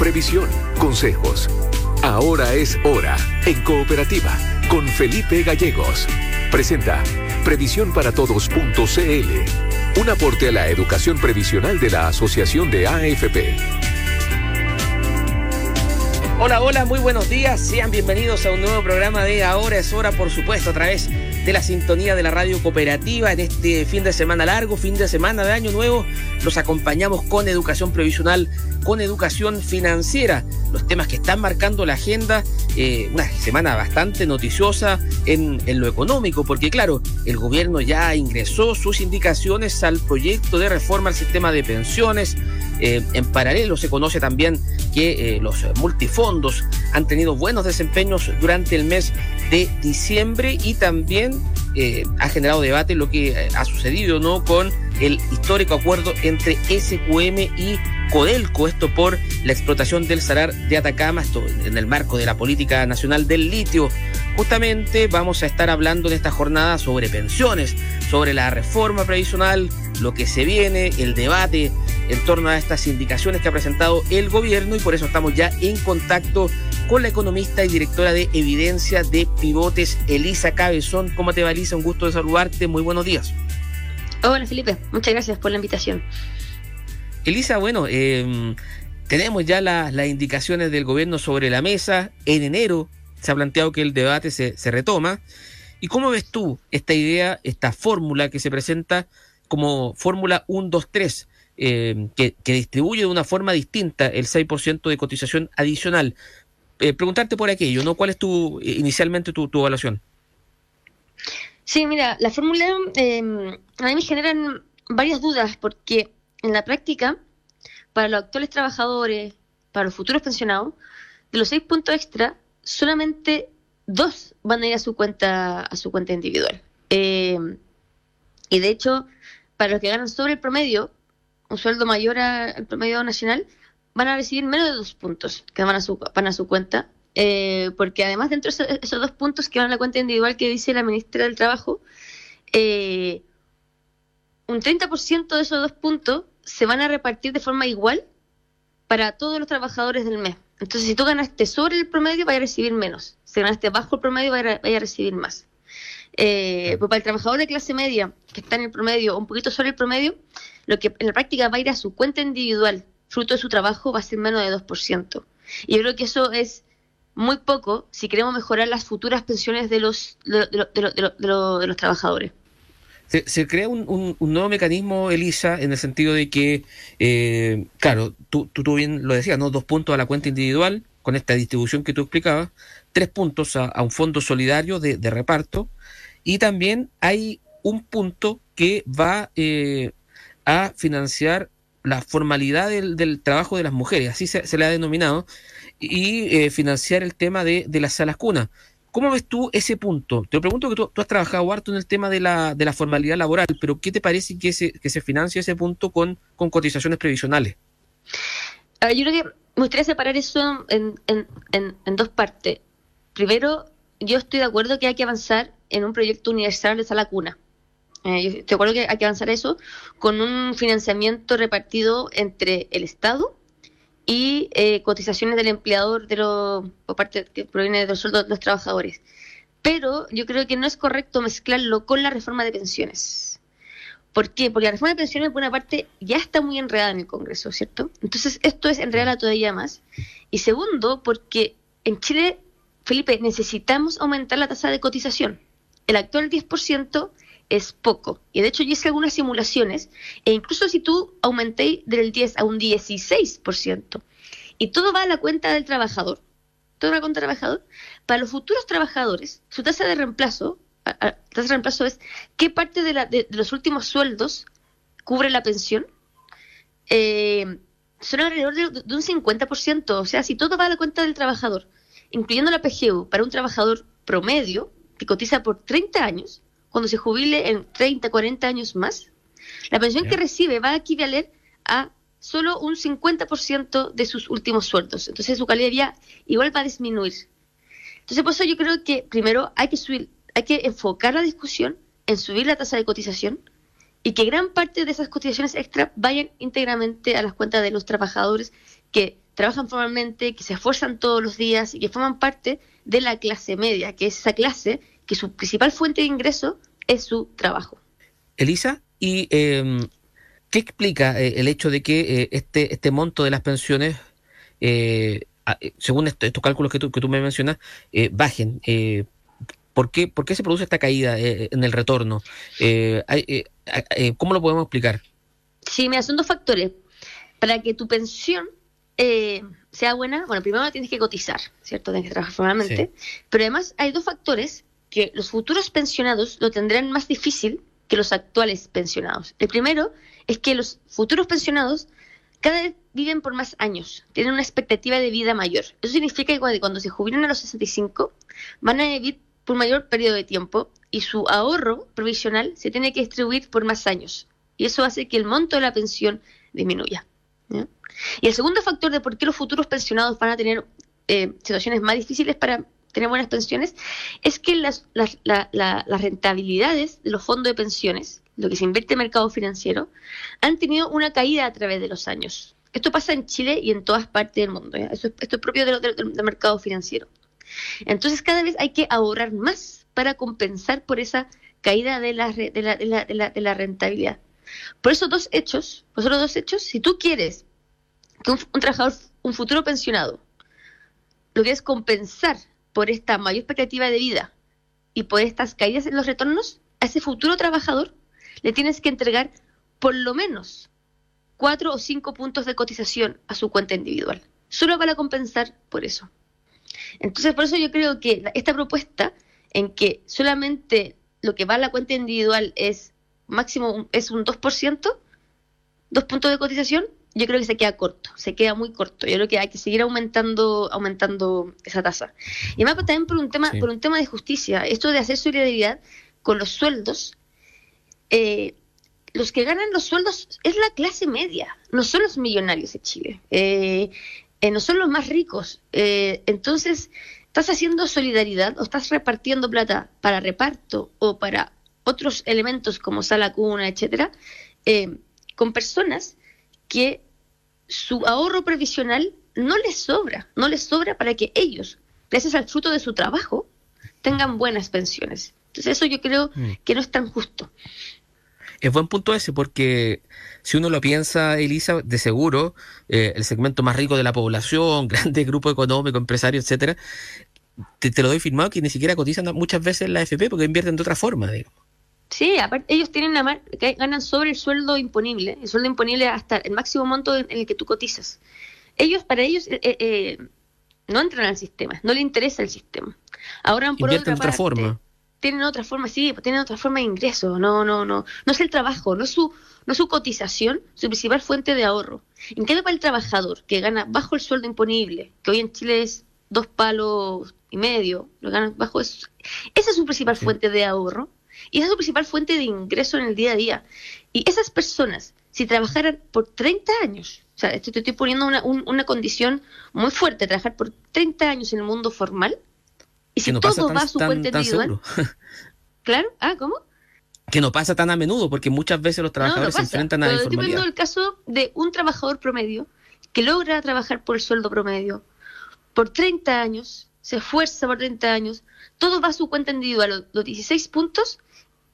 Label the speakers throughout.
Speaker 1: previsión, consejos. Ahora es hora en Cooperativa con Felipe Gallegos. Presenta previsiónparatodos.cl, un aporte a la educación previsional de la Asociación de AFP.
Speaker 2: Hola, hola, muy buenos días. Sean bienvenidos a un nuevo programa de Ahora es hora, por supuesto, a través de la sintonía de la radio cooperativa en este fin de semana largo, fin de semana de año nuevo. Los acompañamos con educación previsional, con educación financiera, los temas que están marcando la agenda. Eh, una semana bastante noticiosa en, en lo económico, porque claro, el gobierno ya ingresó sus indicaciones al proyecto de reforma al sistema de pensiones. Eh, en paralelo se conoce también que eh, los multifondos han tenido buenos desempeños durante el mes de diciembre y también eh, ha generado debate lo que ha sucedido no con el histórico acuerdo entre SQM y Codelco, esto por la explotación del salar de Atacama, en el marco de la política nacional del litio. Justamente vamos a estar hablando en esta jornada sobre pensiones, sobre la reforma previsional, lo que se viene, el debate en torno a estas indicaciones que ha presentado el gobierno y por eso estamos ya en contacto con la economista y directora de Evidencia de Pivotes, Elisa Cabezón. ¿Cómo te va, Elisa? Un gusto de saludarte. Muy buenos días.
Speaker 3: Hola, Felipe. Muchas gracias por la invitación.
Speaker 2: Elisa, bueno, eh, tenemos ya las indicaciones del gobierno sobre la mesa. En enero se ha planteado que el debate se, se retoma. ¿Y cómo ves tú esta idea, esta fórmula que se presenta como fórmula 1, 2, 3? Eh, que, distribuye de una forma distinta el 6% de cotización adicional. Eh, preguntarte por aquello, ¿no? ¿Cuál es tu inicialmente tu, evaluación?
Speaker 3: Sí, mira, la fórmula eh, a mí me generan varias dudas porque en la práctica, para los actuales trabajadores, para los futuros pensionados, de los seis puntos extra, solamente dos van a ir a su cuenta a su cuenta individual. Eh, y de hecho, para los que ganan sobre el promedio, un sueldo mayor al promedio nacional, van a recibir menos de dos puntos que van a su, van a su cuenta, eh, porque además dentro de esos, esos, dos puntos que van a la cuenta individual que dice la ministra del Trabajo, eh, un 30% de esos dos puntos se van a repartir de forma igual para todos los trabajadores del mes. Entonces, si tú ganaste sobre el promedio, vas a recibir menos. Si ganaste bajo el promedio, vas a, a recibir más. Eh, pues para el trabajador de clase media, que está en el promedio un poquito sobre el promedio, lo que en la práctica va a ir a su cuenta individual, fruto de su trabajo, va a ser menos de 2%. Y yo creo que eso es muy poco si queremos mejorar las futuras pensiones de los, de, de, los trabajadores.
Speaker 2: Se, crea un, nuevo mecanismo, Elisa, en el sentido de que, eh, claro, tú, tú, bien lo decías, ¿no? Dos puntos a la cuenta individual, con esta distribución que tú explicabas, tres puntos a, a un fondo solidario de, de, reparto, y también hay un punto que va eh, a financiar la formalidad del, del, trabajo de las mujeres, así se, se le ha denominado, y eh, financiar el tema de, de las salas cunas. ¿Cómo ves tú ese punto? Te pregunto que tú, tú, has trabajado harto en el tema de la, de la formalidad laboral, pero ¿qué te parece que se, que se financie ese punto con, con cotizaciones previsionales?
Speaker 3: Yo creo que me gustaría separar eso en, en, en, en, dos partes. Primero, yo estoy de acuerdo que hay que avanzar en un proyecto universal de sala cuna. Eh, de acuerdo que hay que avanzar eso con un financiamiento repartido entre el Estado y eh, cotizaciones del empleador de lo, por parte que proviene de los sueldos de los trabajadores. Pero yo creo que no es correcto mezclarlo con la reforma de pensiones. ¿Por qué? Porque la reforma de pensiones, por una parte, ya está muy enredada en el Congreso, ¿cierto? Entonces, esto es enredarla todavía más. Y segundo, porque en Chile, Felipe, necesitamos aumentar la tasa de cotización. El actual 10% es poco. Y de hecho yo hice algunas simulaciones, e incluso si tú aumentéis del 10 a un 16%, y todo va a la cuenta del trabajador, todo va a cuenta del trabajador, para los futuros trabajadores, su tasa de reemplazo, tasa de reemplazo es qué parte de, la, de, los últimos sueldos cubre la pensión, eh, son alrededor de, de un 50%, o sea, si todo va a la cuenta del trabajador, incluyendo la PGU, para un trabajador promedio, que cotiza por 30 años, cuando se jubile en 30, 40 años más, la pensión que recibe va a equivaler a solo un 50% de sus últimos sueldos. Entonces su calidad de vida igual va a disminuir. Entonces por eso yo creo que primero hay que subir, hay que enfocar la discusión en subir la tasa de cotización y que gran parte de esas cotizaciones extra vayan íntegramente a las cuentas de los trabajadores que trabajan formalmente, que se esfuerzan todos los días y que forman parte de la clase media, que es esa clase que su principal fuente de ingreso es su trabajo.
Speaker 2: Elisa, ¿y em, qué explica eh, el hecho de que eh, este, este monto de las pensiones, eh, según estos cálculos que tú, que tú me mencionas, bajen? ¿por, qué, ¿Por qué se produce esta caída en el retorno? ¿Cómo lo podemos explicar?
Speaker 3: Sí, mira, son dos factores. Para que tu pensión sea buena, bueno, primero tienes que cotizar, ¿cierto? Tienes que trabajar formalmente. Pero además hay dos factores que los futuros pensionados lo tendrán más difícil que los actuales pensionados. El primero es que los futuros pensionados cada vez viven por más años, tienen una expectativa de vida mayor. Eso significa que cuando se jubilan a los 65 van a vivir por mayor periodo de tiempo y su ahorro provisional se tiene que distribuir por más años. Y eso hace que el monto de la pensión disminuya. Y el segundo factor de por qué los futuros pensionados van a tener eh, situaciones más difíciles para tener buenas pensiones, es que las, las, las rentabilidades de los fondos de pensiones, lo que se invierte en mercado financiero, han tenido una caída a través de los años. Esto pasa en Chile y en todas partes del mundo. Esto es propio del mercado financiero. Entonces cada vez hay que ahorrar más para compensar por esa caída de la, de la, de la, de la, de la rentabilidad. Por esos dos hechos, por esos dos hechos, si tú quieres que un, un trabajador, un futuro pensionado, lo que es compensar por esta mayor expectativa de vida y por estas caídas en los retornos, a ese futuro trabajador le tienes que entregar por lo menos cuatro o cinco puntos de cotización a su cuenta individual, solo para compensar por eso. Entonces, por eso yo creo que esta propuesta en que solamente lo que va a la cuenta individual es máximo es un 2%, dos puntos de cotización, yo creo que se queda corto, se queda muy corto. Yo creo que hay que seguir aumentando, aumentando esa tasa. Y además también por un tema, por un tema de justicia, esto de hacer solidaridad con los sueldos, eh, los que ganan los sueldos es la clase media, no son los millonarios de Chile, eh, eh, no son los más ricos. entonces, estás haciendo solidaridad o estás repartiendo plata para reparto o para otros elementos como sala cuna, etcétera, con personas que su ahorro previsional no les sobra, no les sobra para que ellos, gracias al fruto de su trabajo, tengan buenas pensiones. Entonces eso yo creo mm. que no es tan justo.
Speaker 2: Es buen punto ese, porque si uno lo piensa, Elisa, de seguro, eh, el segmento más rico de la población, grande grupo económico, empresario, etcétera, te, te, lo doy firmado que ni siquiera cotizan muchas veces la FP porque invierten de otra forma.
Speaker 3: Sí, aparte ellos tienen la que ganan sobre el sueldo imponible, el sueldo imponible hasta el máximo monto en el que tú cotizas. Ellos, para ellos, eh, eh, no entran al sistema, no le interesa el sistema. Ahora
Speaker 2: por otra, otra forma.
Speaker 3: Tienen otra forma, sí, tienen otra forma de ingreso. No, no, no, no es el trabajo, no es su, no su cotización, su principal fuente de ahorro. En cambio, para el trabajador que gana bajo el sueldo imponible, que hoy en Chile es dos palos y medio, lo ganan bajo eso, esa es su principal fuente de ahorro y esa es su principal fuente de ingreso en el día a día. Y esas personas, si trabajaran por 30 años, o sea, estoy, estoy poniendo una, una condición muy fuerte, trabajar por 30 años en el mundo formal, y si todo va a su cuenta individual. claro, ah, ¿cómo?
Speaker 2: Que no pasa tan a menudo, porque muchas veces los trabajadores se enfrentan a la informalidad. Estoy poniendo
Speaker 3: el caso de un trabajador promedio que logra trabajar por el sueldo promedio por 30 años, se esfuerza por 30 años, todo va a su cuenta individual, los 16 puntos,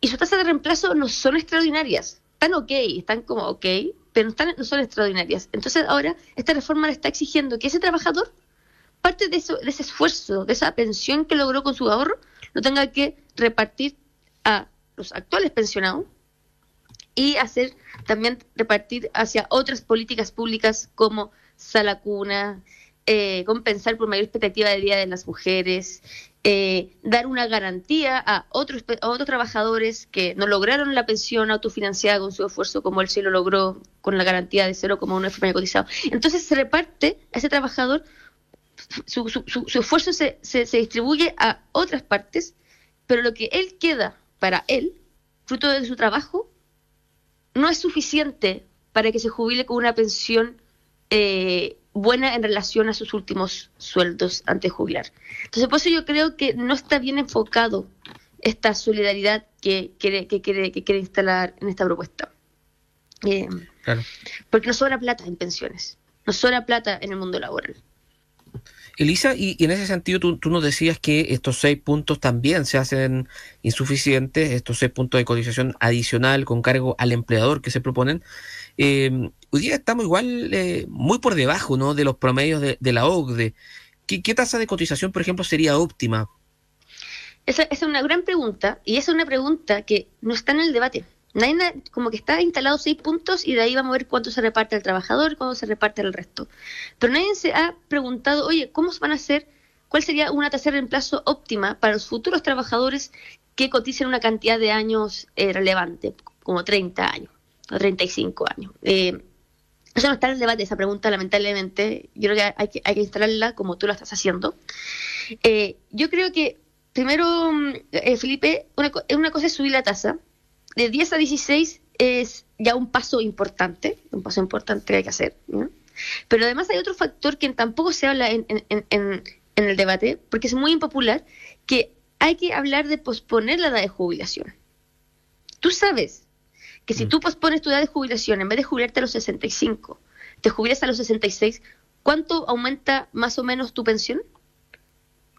Speaker 3: y su tasa de reemplazo no son extraordinarias. Están ok, están como ok, pero no, están, no son extraordinarias. Entonces ahora esta reforma le está exigiendo que ese trabajador, parte de, eso, de ese esfuerzo, de esa pensión que logró con su ahorro, lo tenga que repartir a los actuales pensionados y hacer también repartir hacia otras políticas públicas como sala cuna, eh, compensar por mayor expectativa de vida de las mujeres, eh, dar una garantía a otros, otros trabajadores que no lograron la pensión autofinanciada con su esfuerzo como él sí lo logró con la garantía de cero como un enfermero cotizado. Entonces se reparte a ese trabajador, su, su, su, esfuerzo se, se, se distribuye a otras partes, pero lo que él queda para él, fruto de su trabajo, no es suficiente para que se jubile con una pensión eh, buena en relación a sus últimos sueldos antes de jubilar. Entonces, por eso yo creo que no está bien enfocado esta solidaridad que quiere, que quiere, que quiere instalar en esta propuesta. Eh, Porque no sobra plata en pensiones. Nos sobra plata en el mundo laboral.
Speaker 2: Elisa, y, en ese sentido tú, nos decías que estos seis puntos también se hacen insuficientes, estos seis puntos de cotización adicional con cargo al empleador que se proponen. Eh, hoy día estamos igual eh, muy por debajo ¿no? de los promedios de, la OCDE. ¿Qué, ¿Qué, tasa de cotización, por ejemplo, sería óptima?
Speaker 3: Esa, esa es una gran pregunta y esa es una pregunta que no está en el debate. Nadie, como que está instalado seis puntos y de ahí vamos a ver cuánto se reparte al trabajador cuánto se reparte al resto. Pero nadie se ha preguntado, oye, ¿cómo se van a hacer? ¿Cuál sería una tasa de reemplazo óptima para los futuros trabajadores que coticen una cantidad de años eh, relevante, como 30 años o 35 años? Eh, eso no está en el debate, esa pregunta, lamentablemente. Yo creo que hay que, hay que instalarla como tú la estás haciendo. Eh, yo creo que, primero, mm, Felipe, una, una cosa es subir la tasa, de 10 a 16 es ya un paso importante, un paso importante que hay que hacer. Pero además hay otro factor que tampoco se habla en, el debate, porque es muy impopular, que hay que hablar de posponer la edad de jubilación. Tú sabes que si mm. tú pospones tu edad de jubilación, en vez de jubilarte a los 65, te jubilas a los 66, ¿cuánto aumenta más o menos tu pensión?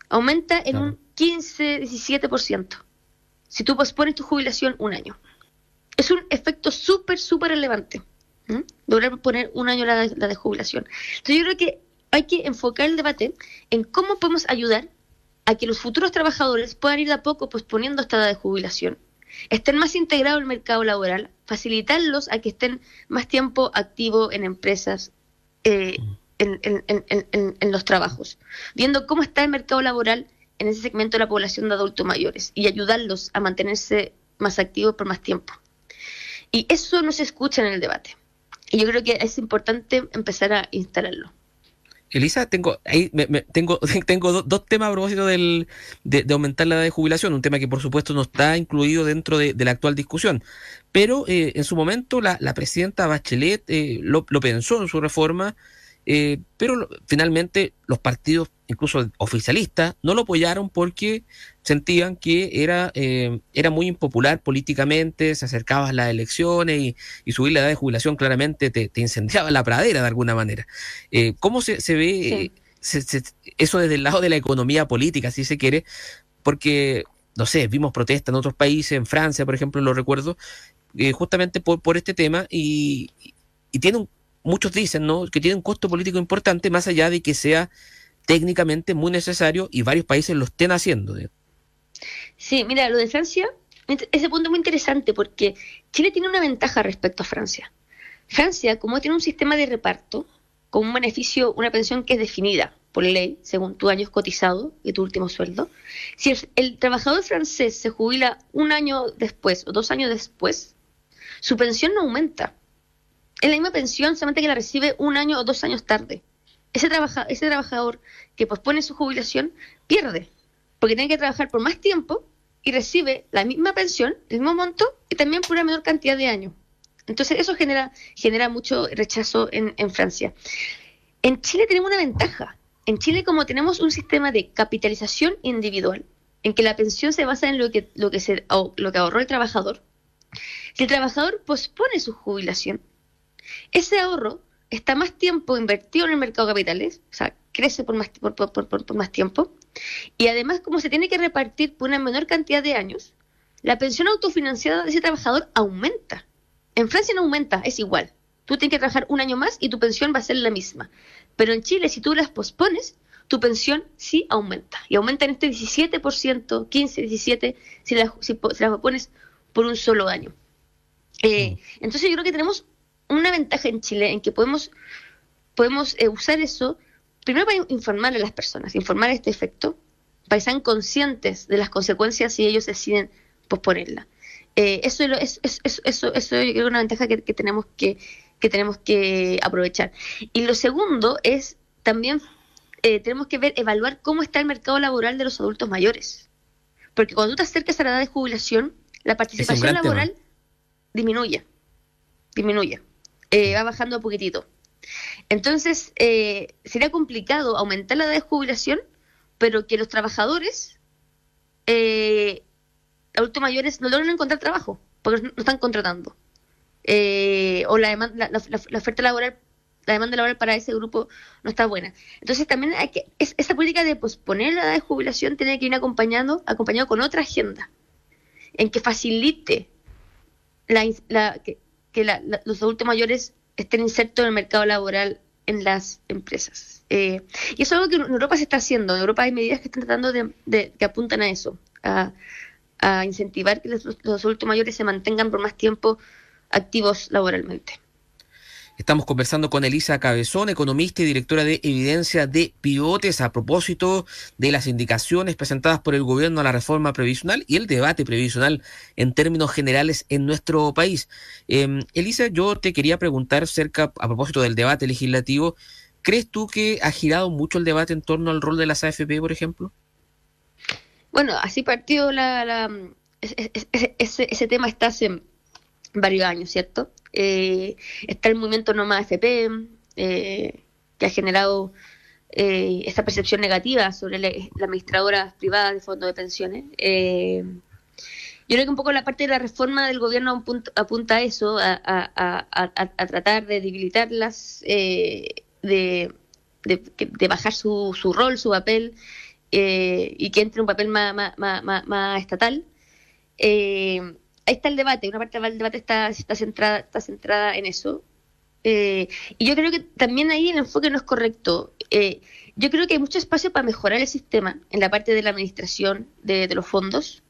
Speaker 3: Aumenta en un 15, 17% si tú pospones tu jubilación un año. Es un efecto súper, súper relevante. Lograr poner un año la la de jubilación. Entonces yo creo que hay que enfocar el debate en cómo podemos ayudar a que los futuros trabajadores puedan ir de a poco posponiendo esta edad de jubilación, estén más integrados en el mercado laboral, facilitarlos a que estén más tiempo activos en empresas, eh, en, en, los trabajos, viendo cómo está el mercado laboral en ese segmento de la población de adultos mayores y ayudarlos a mantenerse más activos por más tiempo. Y eso no se escucha en el debate. Y yo creo que es importante empezar a instalarlo.
Speaker 2: Elisa, tengo ahí tengo tengo dos temas a propósito del, de, aumentar la edad de jubilación, un tema que por supuesto no está incluido dentro de, la actual discusión, pero eh, en su momento la, la presidenta Bachelet eh, lo, pensó en su reforma eh, pero finalmente los partidos, incluso oficialistas, no lo apoyaron porque sentían que era, eh, era muy impopular políticamente, se acercaban las elecciones y, subir la edad de jubilación claramente te, incendiaba la pradera de alguna manera. Eh, ¿Cómo se, ve eso desde el lado de la economía política, si se quiere? Porque, no sé, vimos protestas en otros países, en Francia, por ejemplo, lo recuerdo, justamente por, por este tema y, y tiene un muchos dicen ¿no? que tiene un costo político importante, más allá de que sea técnicamente muy necesario y varios países lo estén haciendo.
Speaker 3: Sí, mira, lo de Francia, ese punto es muy interesante porque Chile tiene una ventaja respecto a Francia. Francia, como tiene un sistema de reparto, con un beneficio, una pensión que es definida por ley, según tu años cotizado y tu último sueldo, si el trabajador francés se jubila un año después o dos años después, su pensión no aumenta es la misma pensión, solamente que la recibe un año o dos años tarde. Ese, trabaja, ese trabajador que pospone su jubilación pierde, porque tiene que trabajar por más tiempo y recibe la misma pensión, el mismo monto y también por una menor cantidad de años. Entonces eso genera, genera mucho rechazo en, Francia. En Chile tenemos una ventaja. En Chile como tenemos un sistema de capitalización individual, en que la pensión se basa en lo que, lo que, se, lo que ahorró el trabajador, si el trabajador pospone su jubilación, ese ahorro está más tiempo invertido en el mercado de capitales, o sea, crece por más, por, más tiempo, y además como se tiene que repartir por una menor cantidad de años, la pensión autofinanciada de ese trabajador aumenta. En Francia no aumenta, es igual. Tú tienes que trabajar un año más y tu pensión va a ser la misma. Pero en Chile, si tú las pospones, tu pensión sí aumenta. Y aumenta en este 17%, 15, 17, si las, si, pones por un solo año. Eh, entonces yo creo que tenemos una ventaja en Chile en que podemos, podemos eh, usar eso, primero para informar a las personas, informar este efecto, para que sean conscientes de las consecuencias si ellos deciden posponerla. Eh, eso, es, eso, eso, eso es una ventaja que, tenemos que, que tenemos que aprovechar. Y lo segundo es también eh, tenemos que ver, evaluar cómo está el mercado laboral de los adultos mayores. Porque cuando tú te acercas a la edad de jubilación, la participación laboral disminuye. Disminuye. Eh, va bajando un poquitito. Entonces, eh, sería complicado aumentar la edad de jubilación, pero que los trabajadores eh, adultos mayores no logran encontrar trabajo, porque no están contratando. Eh, o la, la, oferta laboral la demanda laboral para ese grupo no está buena. Entonces también hay que, esa política de posponer la edad de jubilación tiene que ir acompañando, acompañado con otra agenda, en que facilite la, los adultos mayores estén insertos en el mercado laboral en las empresas. Eh, y eso es algo que en Europa se está haciendo. En Europa hay medidas que están tratando de, que apuntan a eso, a, incentivar que los, los adultos mayores se mantengan por más tiempo activos laboralmente.
Speaker 2: Estamos conversando con Elisa Cabezón, economista y directora de Evidencia de Pivotes, a propósito de las indicaciones presentadas por el gobierno a la reforma previsional y el debate previsional en términos generales en nuestro país. Em, Elisa, yo te quería preguntar cerca, a propósito del debate legislativo, ¿crees tú que ha girado mucho el debate en torno al rol de las AFP, por ejemplo?
Speaker 3: Bueno, así partió la, ese, ese tema está hace varios años, ¿cierto? Eh, está el movimiento No Más FP, eh, que ha generado eh, esta percepción negativa sobre las administradoras privadas de fondos de pensiones. yo creo que un poco la parte de la reforma del gobierno apunta, a eso, a, tratar de debilitarlas, de, bajar su, su, rol, su papel, y que entre un papel más, más, más, más estatal. Eh, ahí está el debate, una parte del debate está, centrada, está centrada en eso. Eh, y yo creo que también ahí el enfoque no es correcto. Eh, yo creo que hay mucho espacio para mejorar el sistema en la parte de la administración de, los fondos,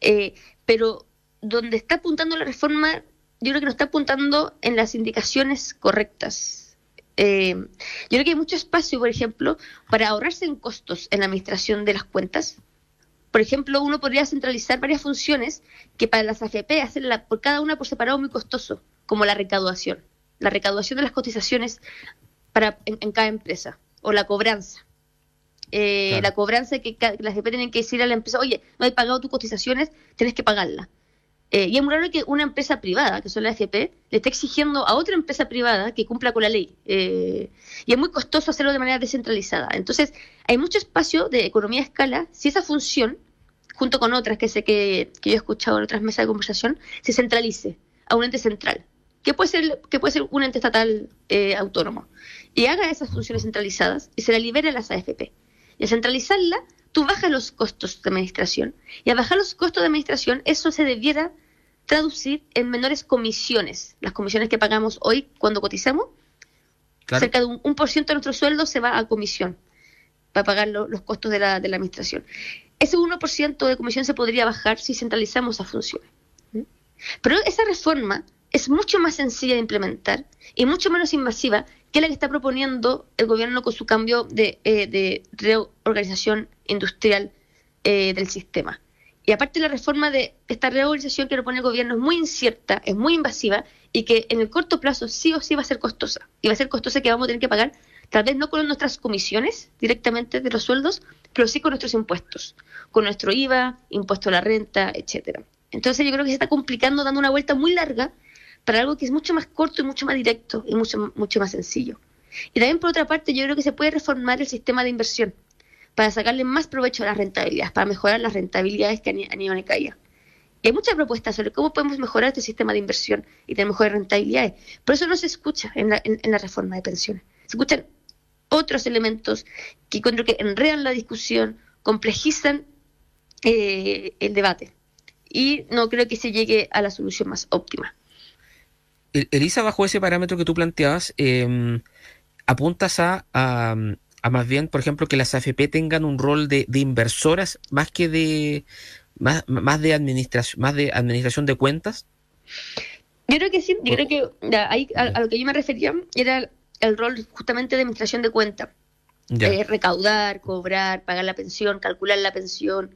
Speaker 3: eh, pero donde está apuntando la reforma, yo creo que no está apuntando en las indicaciones correctas. yo creo que hay mucho espacio, por ejemplo, para ahorrarse en costos en la administración de las cuentas, por ejemplo, uno podría centralizar varias funciones que para las AFP hacerla por cada una por separado muy costoso, como la recaudación, la recaudación de las cotizaciones para en, cada empresa o la cobranza. Eh, la cobranza que las AFP tienen que decir a la empresa, oye, no hay pagado tus cotizaciones, tienes que pagarla. Eh, y es muy raro que una empresa privada, que son las AFP, le esté exigiendo a otra empresa privada que cumpla con la ley. Eh, y es muy costoso hacerlo de manera descentralizada. Entonces, hay mucho espacio de economía a escala si esa función, junto con otras que sé que, yo he escuchado en otras mesas de conversación, se centralice a un ente central, que puede ser, que puede ser un ente estatal eh, autónomo, y haga esas funciones centralizadas y se la libere a las AFP. Y a centralizarla, tú bajas los costos de administración. Y a bajar los costos de administración, eso se debiera traducir en menores comisiones. Las comisiones que pagamos hoy cuando cotizamos, cerca de un, por ciento de nuestro sueldo se va a comisión para pagar los costos de la, de la administración. Ese 1% de comisión se podría bajar si centralizamos esas funciones. Pero esa reforma es mucho más sencilla de implementar y mucho menos invasiva que la que está proponiendo el gobierno con su cambio de, eh, reorganización industrial eh, del sistema. Y aparte la reforma de esta reorganización que propone el gobierno es muy incierta, es muy invasiva y que en el corto plazo sí o sí va a ser costosa. Y va a ser costosa que vamos a tener que pagar, tal vez no con nuestras comisiones directamente de los sueldos, pero sí con nuestros impuestos, con nuestro IVA, impuesto a la renta, etcétera. Entonces yo creo que se está complicando, dando una vuelta muy larga para algo que es mucho más corto y mucho más directo y mucho, mucho más sencillo. Y también por otra parte yo creo que se puede reformar el sistema de inversión para sacarle más provecho a las rentabilidades, para mejorar las rentabilidades que han ido en caída. Y hay muchas propuestas sobre cómo podemos mejorar este sistema de inversión y tener mejores rentabilidades. Por eso no se escucha en la, en, la reforma de pensiones. Se escuchan otros elementos que encuentro que enredan la discusión, complejizan eh, el debate. Y no creo que se llegue a la solución más óptima.
Speaker 2: Elisa, bajo ese parámetro que tú planteabas, eh, apuntas a, a más bien, por ejemplo, que las AFP tengan un rol de, inversoras más que de más, más de administración, más de administración de cuentas?
Speaker 3: Yo creo que sí, yo creo que a, lo que yo me refería era el rol justamente de administración de cuentas. Eh, recaudar, cobrar, pagar la pensión, calcular la pensión.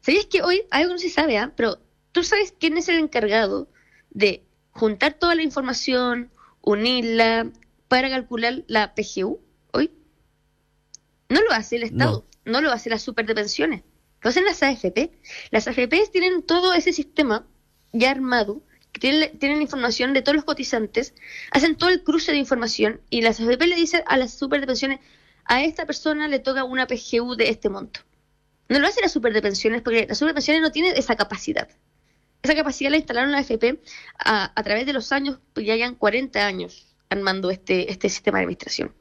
Speaker 3: ¿Sabías que hoy algo no se sabe, ¿ah? pero tú sabes quién es el encargado de juntar toda la información, unirla para calcular la PGU? No lo hace el Estado, no, lo hace la super de pensiones, lo hacen las AFP. Las AFP tienen todo ese sistema ya armado, tienen, tienen información de todos los cotizantes, hacen todo el cruce de información y las AFP le dicen a las super de pensiones, a esta persona le toca una PGU de este monto. No lo hace la super de pensiones porque la super de pensiones no tiene esa capacidad. Esa capacidad la instalaron la AFP a, través de los años, pues ya hayan 40 años armando este, este sistema de administración.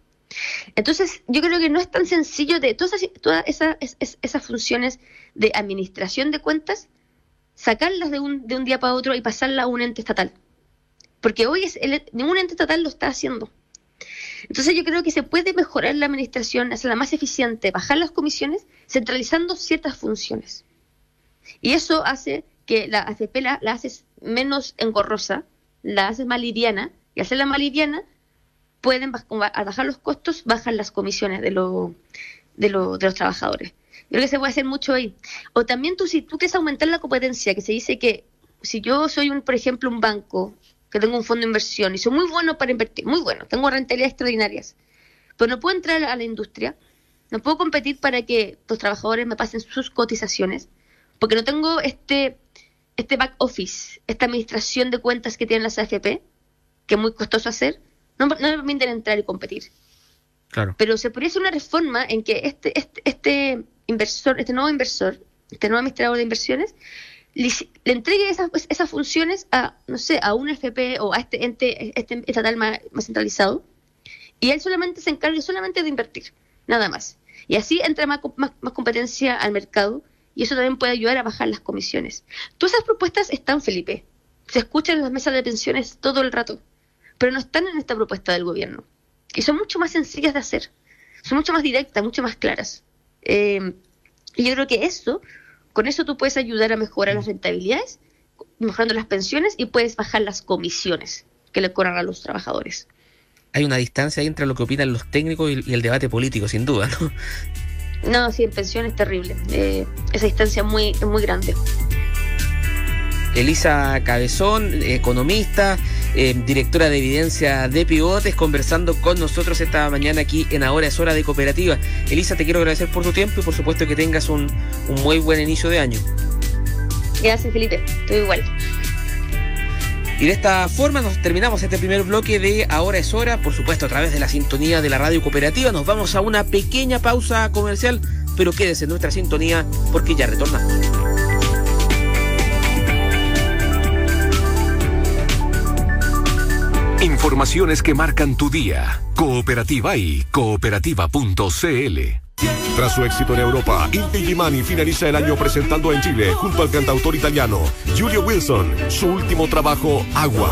Speaker 3: Entonces, yo creo que no es tan sencillo de todas esas, esas, funciones de administración de cuentas, sacarlas de un, día para otro y pasarlas a un ente estatal. Porque hoy es ningún ente estatal lo está haciendo. Entonces yo creo que se puede mejorar la administración, hacerla más eficiente, bajar las comisiones, centralizando ciertas funciones. Y eso hace que la AFP la, la haces menos engorrosa, la haces más liviana, y hacerla más liviana, pueden, al bajar los costos, bajan las comisiones de, lo, de, de los trabajadores. Yo creo que se puede hacer mucho ahí. O también tú, si tú quieres aumentar la competencia, que se dice que si yo soy, un, por ejemplo, un banco que tengo un fondo de inversión y soy muy bueno para invertir, muy bueno, tengo rentabilidades extraordinarias, pero no puedo entrar a la industria, no puedo competir para que los trabajadores me pasen sus cotizaciones, porque no tengo este, este back office, esta administración de cuentas que tienen las AFP, que es muy costoso hacer, no, no me permiten entrar y competir. Claro. Pero se podría hacer una reforma en que este, este, este inversor, este nuevo inversor, este nuevo administrador de inversiones, le, entregue esas, esas funciones a, no sé, a un FP o a este ente este estatal más, centralizado, y él solamente se encargue solamente de invertir, nada más. Y así entra más, más, más competencia al mercado y eso también puede ayudar a bajar las comisiones. Todas esas propuestas están, Felipe. Se escuchan en las mesas de pensiones todo el rato pero no están en esta propuesta del gobierno. Y son mucho más sencillas de hacer, son mucho más directas, mucho más claras. Eh, y yo creo que eso, con eso tú puedes ayudar a mejorar las rentabilidades, mejorando las pensiones y puedes bajar las comisiones que le cobran a los trabajadores.
Speaker 2: Hay una distancia entre lo que opinan los técnicos y, el debate político, sin duda, ¿no?
Speaker 3: No, sí, en pensiones es terrible. Eh, esa distancia es muy, grande.
Speaker 2: Elisa Cabezón, economista, eh, directora de evidencia de pivotes, conversando con nosotros esta mañana aquí en Ahora es Hora de Cooperativa. Elisa, te quiero agradecer por tu tiempo y por supuesto que tengas un, un muy buen inicio de año.
Speaker 3: Gracias, Felipe. Estoy igual.
Speaker 2: Y de esta forma nos terminamos este primer bloque de Ahora es Hora, por supuesto a través de la sintonía de la radio cooperativa. Nos vamos a una pequeña pausa comercial, pero quédese en nuestra sintonía porque ya retornamos.
Speaker 1: Informaciones que marcan tu día. Cooperativa y cooperativa.cl. Tras su éxito en Europa, Inti Gimani finaliza el año presentando en Chile, junto al cantautor italiano Julio Wilson, su último trabajo, Agua.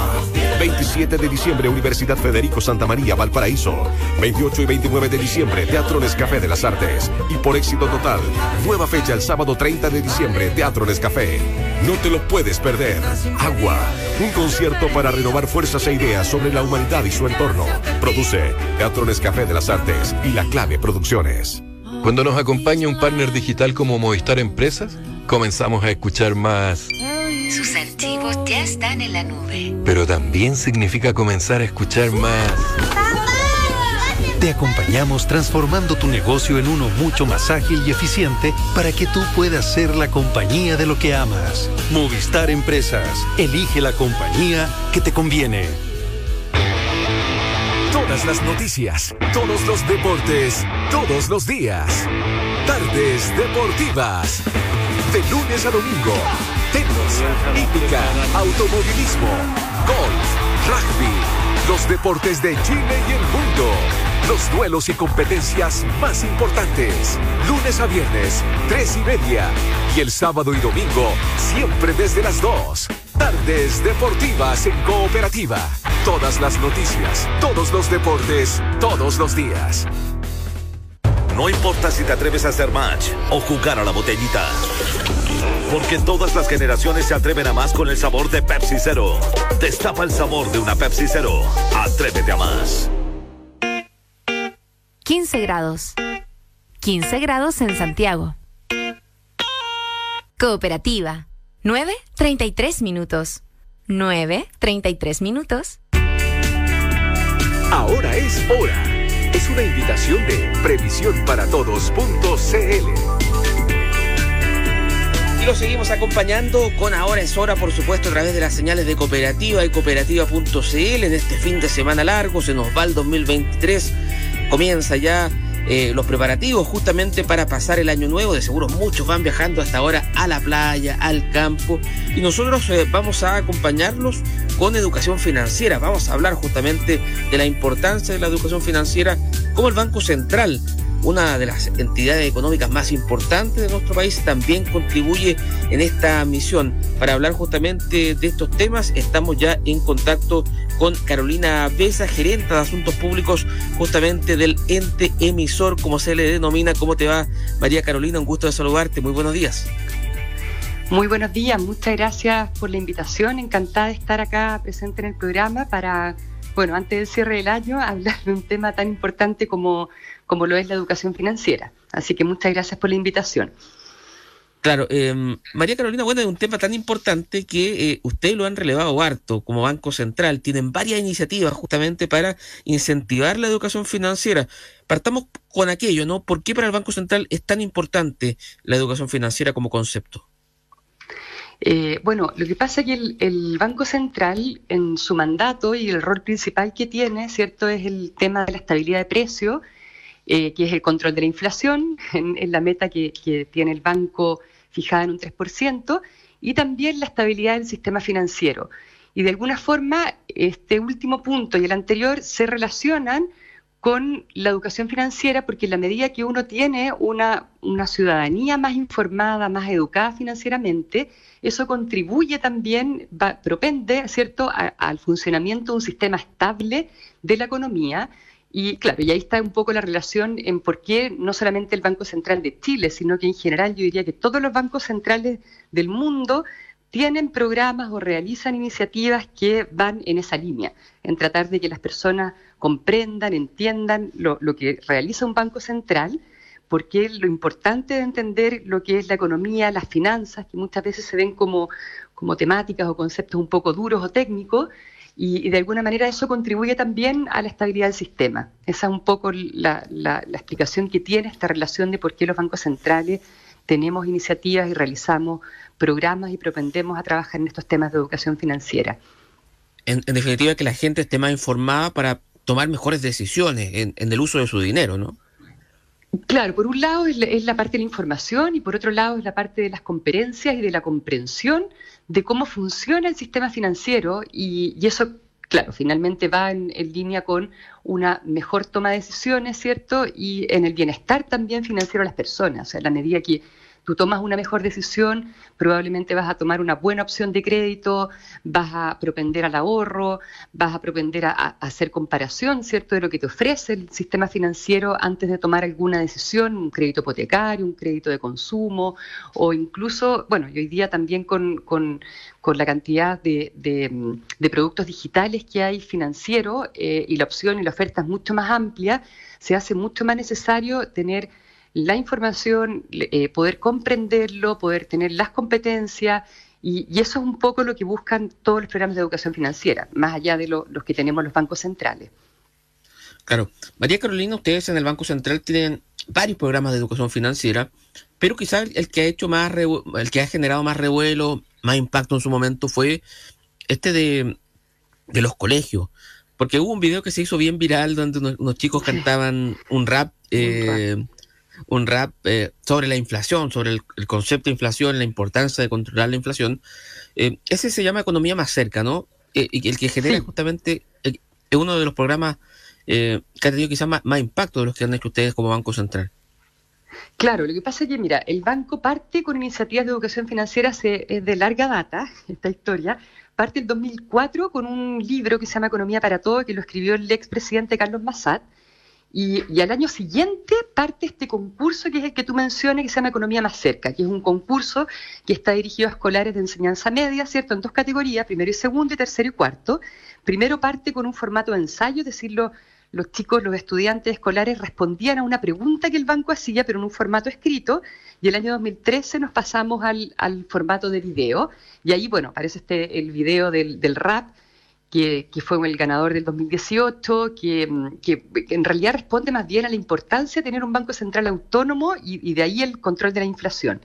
Speaker 1: 27 de diciembre, Universidad Federico Santa María, Valparaíso. 28 y 29 de diciembre, Teatro Nescafé de las Artes. Y por éxito total, nueva fecha el sábado 30 de diciembre, Teatro Nescafé. No te lo puedes perder. Agua, un concierto para renovar fuerzas e ideas sobre la humanidad y su entorno. Produce Teatro Nescafé de las Artes y La Clave Producciones.
Speaker 4: Cuando nos acompaña un partner digital como Movistar Empresas, comenzamos a escuchar más.
Speaker 5: Sus archivos ya están en la nube.
Speaker 4: Pero también significa comenzar a escuchar más.
Speaker 6: Te acompañamos transformando tu negocio en uno mucho más ágil y eficiente para que tú puedas ser la compañía de lo que amas. Movistar Empresas. Elige la compañía que te conviene.
Speaker 1: Las noticias, todos los deportes, todos los días. Tardes deportivas. De lunes a domingo. Tenis, hípica, automovilismo, golf, rugby. Los deportes de Chile y el mundo. Los duelos y competencias más importantes. Lunes a viernes, tres y media. Y el sábado y domingo, siempre desde las dos. Tardes deportivas en cooperativa. Todas las noticias, todos los deportes, todos los días.
Speaker 7: No importa si te atreves a hacer match o jugar a la botellita. Porque todas las generaciones se atreven a más con el sabor de Pepsi Cero. Destapa el sabor de una Pepsi Cero. Atrévete a más.
Speaker 8: 15 grados. 15 grados en Santiago. Cooperativa. 9.33 minutos. 9.33 minutos.
Speaker 1: Ahora es hora. Es una invitación de previsiónparatodos.cl.
Speaker 2: Y lo seguimos acompañando con Ahora es hora, por supuesto, a través de las señales de cooperativa y cooperativa.cl. En este fin de semana largo se nos va el 2023. Comienza ya eh, los preparativos justamente para pasar el año nuevo. De seguro muchos van viajando hasta ahora a la playa, al campo. Y nosotros eh, vamos a acompañarlos con educación financiera. Vamos a hablar justamente de la importancia de la educación financiera como el Banco Central una de las entidades económicas más importantes de nuestro país, también contribuye en esta misión. Para hablar justamente de estos temas, estamos ya en contacto con Carolina Besa, gerente de Asuntos Públicos justamente del ente emisor, como se le denomina. ¿Cómo te va, María Carolina? Un gusto de saludarte. Muy buenos días.
Speaker 9: Muy buenos días, muchas gracias por la invitación. Encantada de estar acá presente en el programa para bueno, antes del cierre del año, hablar de un tema tan importante como, como lo es la educación financiera. Así que muchas gracias por la invitación.
Speaker 2: Claro, em, María Carolina, bueno, es un tema tan importante que eh, ustedes lo han relevado harto como Banco Central. Tienen varias iniciativas justamente para incentivar la educación financiera. Partamos con aquello, ¿no? ¿Por qué para el Banco Central es tan importante la educación financiera como concepto?
Speaker 9: Eh, bueno, lo que pasa es que el, Banco Central, en su mandato y el rol principal que tiene, ¿cierto?, es el tema de la estabilidad de precio, eh, que es el control de la inflación, en, la meta que, tiene el banco fijada en un 3%, y también la estabilidad del sistema financiero. Y de alguna forma, este último punto y el anterior se relacionan con la educación financiera, porque en la medida que uno tiene una, una ciudadanía más informada, más educada financieramente, eso contribuye también, propende, ¿cierto?, al funcionamiento de un sistema estable de la economía. Y claro, y ahí está un poco la relación en por qué no solamente el Banco Central de Chile, sino que en general yo diría que todos los bancos centrales del mundo tienen programas o realizan iniciativas que van en esa línea, en tratar de que las personas comprendan, entiendan lo, lo que realiza un banco central porque lo importante de entender lo que es la economía, las finanzas, que muchas veces se ven como, como temáticas o conceptos un poco duros o técnicos, y, de alguna manera eso contribuye también a la estabilidad del sistema. Esa es un poco la, la, explicación que tiene esta relación de por qué los bancos centrales tenemos iniciativas y realizamos programas y propendemos a trabajar en estos temas de educación financiera.
Speaker 2: En, definitiva, que la gente esté más informada para tomar mejores decisiones en, en el uso de su dinero, ¿no?
Speaker 9: Claro, por un lado es la, parte de la información y por otro lado es la parte de las conferencias y de la comprensión de cómo funciona el sistema financiero y, eso, claro, finalmente va en, línea con una mejor toma de decisiones, ¿cierto? Y en el bienestar también financiero de las personas, o sea, la medida que tú tomas una mejor decisión, probablemente vas a tomar una buena opción de crédito, vas a propender al ahorro, vas a propender a, hacer comparación, ¿cierto?, de lo que te ofrece el sistema financiero antes de tomar alguna decisión, un crédito hipotecario, un crédito de consumo, o incluso, bueno, y hoy día también con, con, la cantidad de, de, productos digitales que hay financieros eh, y la opción y la oferta es mucho más amplia, se hace mucho más necesario tener la información, eh, poder comprenderlo, poder tener las competencias, y, eso es un poco lo que buscan todos los programas de educación financiera, más allá de los que tenemos los bancos centrales.
Speaker 2: Claro. María Carolina, ustedes en el Banco Central tienen varios programas de educación financiera, pero quizás el que ha hecho más el que ha generado más revuelo, más impacto en su momento fue este de, los colegios. Porque hubo un video que se hizo bien viral donde unos, chicos cantaban un rap, eh, un rap eh, sobre la inflación, sobre el, concepto de inflación, la importancia de controlar la inflación. Eh, ese se llama Economía Más Cerca, ¿no? Eh, y el que genera justamente es uno de los programas que ha tenido quizás más, impacto de los que han hecho ustedes como Banco Central.
Speaker 9: Claro, lo que pasa es que, mira, el banco parte con iniciativas de educación financiera se, es de larga data, esta historia. Parte en 2004 con un libro que se llama Economía para Todos, que lo escribió el expresidente Carlos Massat y, al año siguiente parte este concurso que es el que tú mencionas, que se llama Economía Más Cerca, que es un concurso que está dirigido a escolares de enseñanza media, ¿cierto? En dos categorías, primero y segundo, y tercero y cuarto. Primero parte con un formato de ensayo, es decir, los chicos, los estudiantes escolares respondían a una pregunta que el banco hacía, pero en un formato escrito, y el año 2013 nos pasamos al, formato de video, y ahí, bueno, aparece este, el video del, del rap, que, fue el ganador del 2018, que, que, en realidad responde más bien a la importancia de tener un Banco Central autónomo y, de ahí el control de la inflación.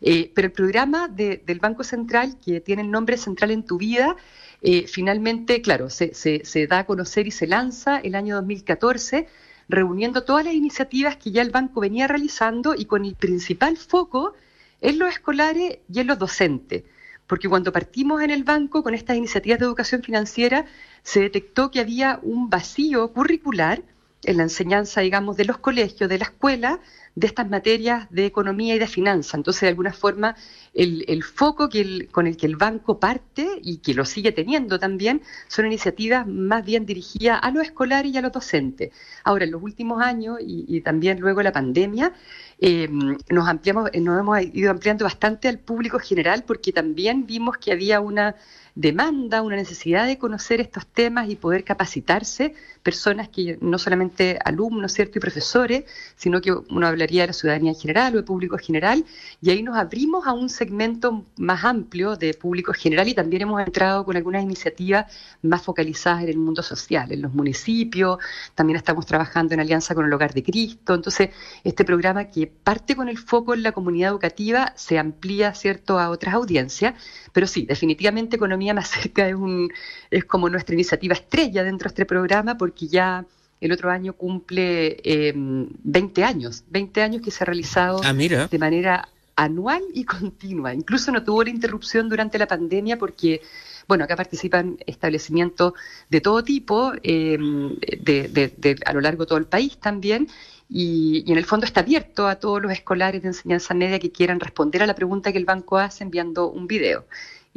Speaker 9: Eh, pero el programa del Banco Central, que tiene el nombre Central en tu vida, eh, finalmente, claro, se, se, da a conocer y se lanza el año 2014 reuniendo todas las iniciativas que ya el banco venía realizando y con el principal foco en los escolares y en los docentes. Porque cuando partimos en el banco con estas iniciativas de educación financiera, se detectó que había un vacío curricular en la enseñanza, digamos, de los colegios, de la escuela, de estas materias de economía y de finanza. Entonces, de alguna forma, el, foco con el que el banco parte y que lo sigue teniendo también son iniciativas más bien dirigidas a los escolares y a los docentes. Ahora, en los últimos años y, también luego la pandemia, eh, nos ampliamos, nos hemos ido ampliando bastante al público general porque también vimos que había una demanda, una necesidad de conocer estos temas y poder capacitarse personas que no solamente alumnos, ¿cierto? y profesores, sino que uno hablaría de la ciudadanía en general o de público general, y ahí nos abrimos a un segmento más amplio de público general y también hemos entrado con algunas iniciativas más focalizadas en el mundo social, en los municipios, también estamos trabajando en alianza con el Hogar de Cristo, entonces este programa que parte con el foco en la comunidad educativa se amplía, ¿cierto?, a otras audiencias, pero sí, definitivamente Economía Más Cerca es, un, es como nuestra iniciativa estrella dentro de este programa porque ya el otro año cumple 20 em, años, 20 años que se ha realizado
Speaker 2: ah,
Speaker 9: de manera anual y continua. Incluso no tuvo la interrupción durante la pandemia porque, bueno, acá participan establecimientos de todo tipo, em, de, a lo largo de todo el país también, y, en el fondo está abierto a todos los escolares de enseñanza media que quieran responder a la pregunta que el banco hace enviando un video.